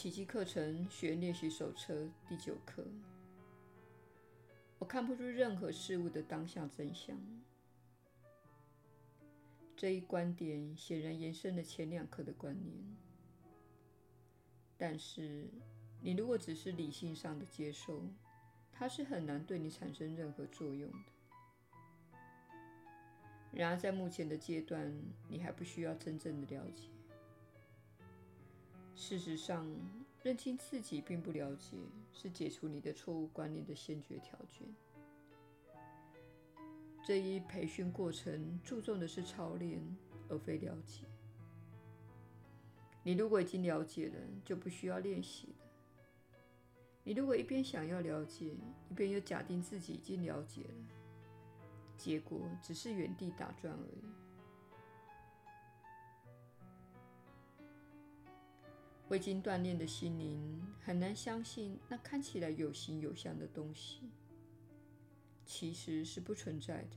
奇迹课程学练习手册第九课。我看不出任何事物的当下真相。这一观点显然延伸了前两课的观念。但是，你如果只是理性上的接受，它是很难对你产生任何作用的。然而，在目前的阶段，你还不需要真正的了解。事实上，认清自己并不了解，是解除你的错误观念的先决条件。这一培训过程注重的是操练，而非了解。你如果已经了解了，就不需要练习了。你如果一边想要了解，一边又假定自己已经了解了，结果只是原地打转而已。未经锻炼的心灵很难相信那看起来有形有相的东西，其实是不存在的。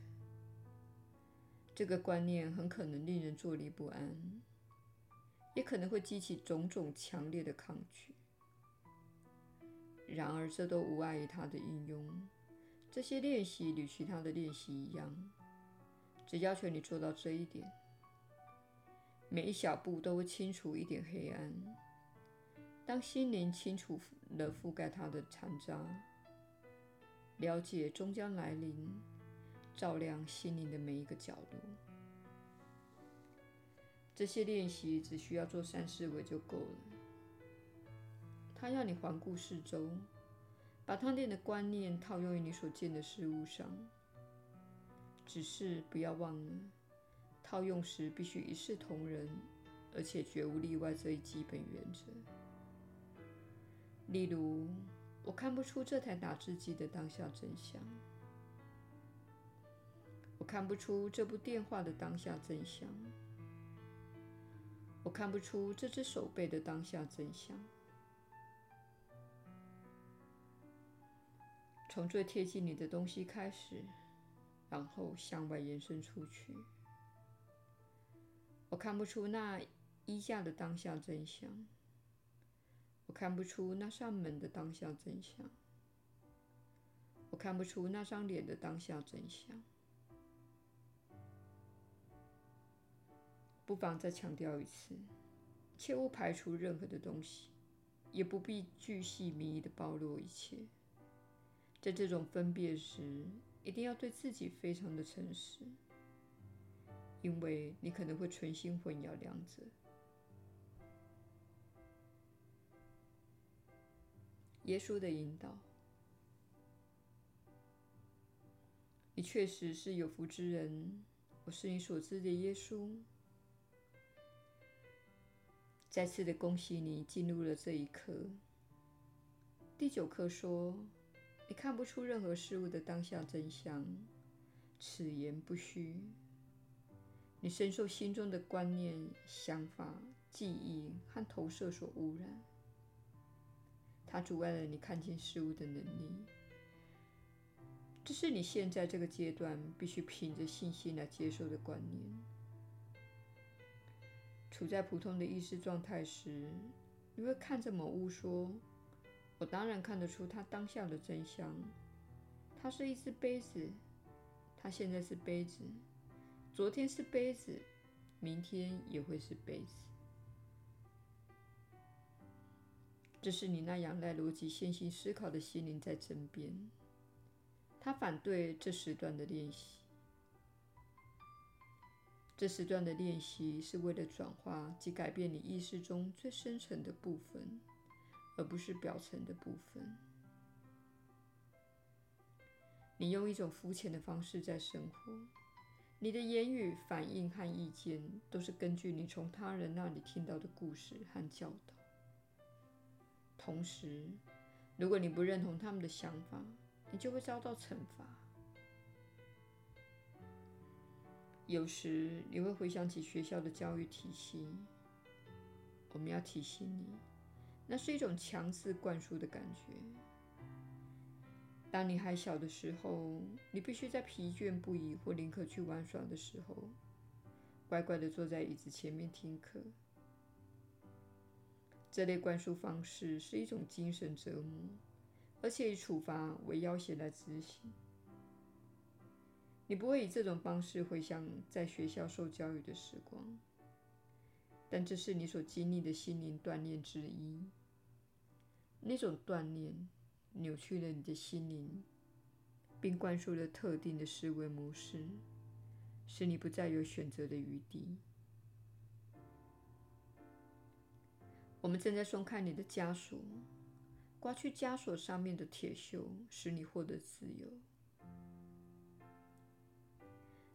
这个观念很可能令人坐立不安，也可能会激起种种强烈的抗拒。然而，这都无碍于它的应用。这些练习与其他的练习一样，只要求你做到这一点。每一小步都会清除一点黑暗。当心灵清除了覆盖它的残渣，了解终将来临，照亮心灵的每一个角落。这些练习只需要做三四回就够了。它要你环顾四周，把他念的观念套用于你所见的事物上。只是不要忘了，套用时必须一视同仁，而且绝无例外这一基本原则。例如，我看不出这台打字机的当下真相。我看不出这部电话的当下真相。我看不出这只手背的当下真相。从最贴近你的东西开始，然后向外延伸出去。我看不出那衣架的当下真相。看不出那扇门的当下真相，我看不出那张脸的当下真相。不妨再强调一次，切勿排除任何的东西，也不必巨细靡遗的暴露一切。在这种分别时，一定要对自己非常的诚实，因为你可能会存心混淆两者。耶稣的引导，你确实是有福之人。我是你所知的耶稣。再次的恭喜你进入了这一刻。第九课说，你看不出任何事物的当下真相，此言不虚。你深受心中的观念、想法、记忆和投射所污染。它阻碍了你看见事物的能力，这是你现在这个阶段必须凭着信心来接受的观念。处在普通的意识状态时，你会看着某物说：“我当然看得出它当下的真相。它是一只杯子，它现在是杯子，昨天是杯子，明天也会是杯子。”这是你那仰赖逻辑线性思考的心灵在争辩，他反对这时段的练习。这时段的练习是为了转化及改变你意识中最深层的部分，而不是表层的部分。你用一种肤浅的方式在生活，你的言语、反应和意见都是根据你从他人那里听到的故事和教导。同时，如果你不认同他们的想法，你就会遭到惩罚。有时你会回想起学校的教育体系。我们要提醒你，那是一种强制灌输的感觉。当你还小的时候，你必须在疲倦不已或宁可去玩耍的时候，乖乖的坐在椅子前面听课。这类灌输方式是一种精神折磨，而且以处罚为要挟来执行。你不会以这种方式回想在学校受教育的时光，但这是你所经历的心灵锻炼之一。那种锻炼扭曲了你的心灵，并灌输了特定的思维模式，使你不再有选择的余地。我们正在松开你的枷锁，刮去枷锁上面的铁锈，使你获得自由。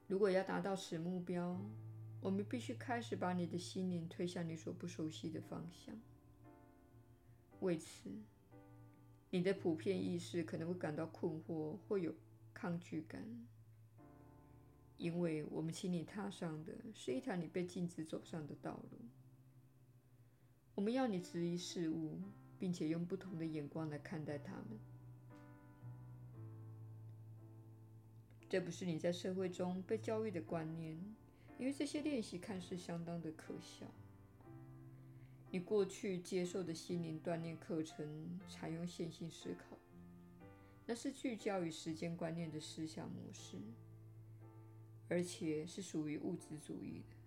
如果要达到此目标，我们必须开始把你的心灵推向你所不熟悉的方向。为此，你的普遍意识可能会感到困惑或有抗拒感，因为我们请你踏上的是一条你被禁止走上的道路。我们要你质疑事物，并且用不同的眼光来看待它们。这不是你在社会中被教育的观念，因为这些练习看似相当的可笑。你过去接受的心灵锻炼课程采用线性思考，那是聚焦于时间观念的思想模式，而且是属于物质主义的。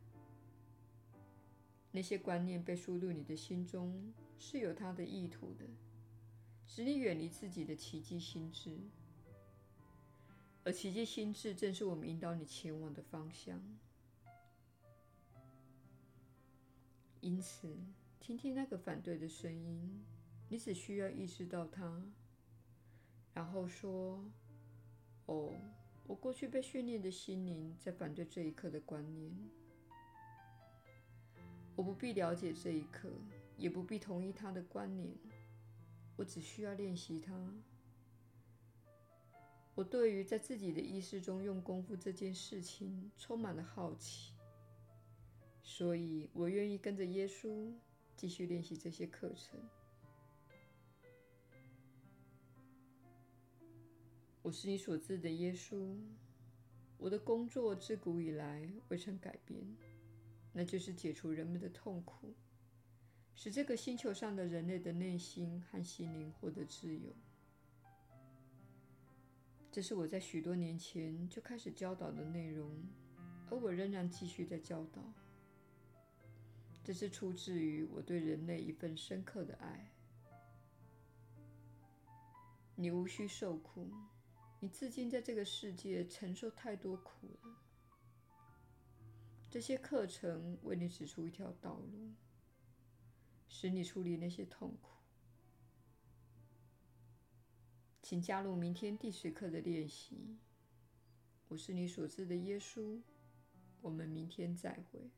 那些观念被输入你的心中，是有它的意图的，使你远离自己的奇迹心智。而奇迹心智正是我们引导你前往的方向。因此，听听那个反对的声音，你只需要意识到它，然后说：“哦，我过去被训练的心灵在反对这一刻的观念。”我不必了解这一刻，也不必同意他的观念。我只需要练习它。我对于在自己的意识中用功夫这件事情充满了好奇，所以我愿意跟着耶稣继续练习这些课程。我是你所知的耶稣。我的工作自古以来未曾改变。那就是解除人们的痛苦，使这个星球上的人类的内心和心灵获得自由。这是我在许多年前就开始教导的内容，而我仍然继续在教导。这是出自于我对人类一份深刻的爱。你无需受苦，你至今在这个世界承受太多苦了。这些课程为你指出一条道路，使你处理那些痛苦。请加入明天第十课的练习。我是你所知的耶稣。我们明天再会。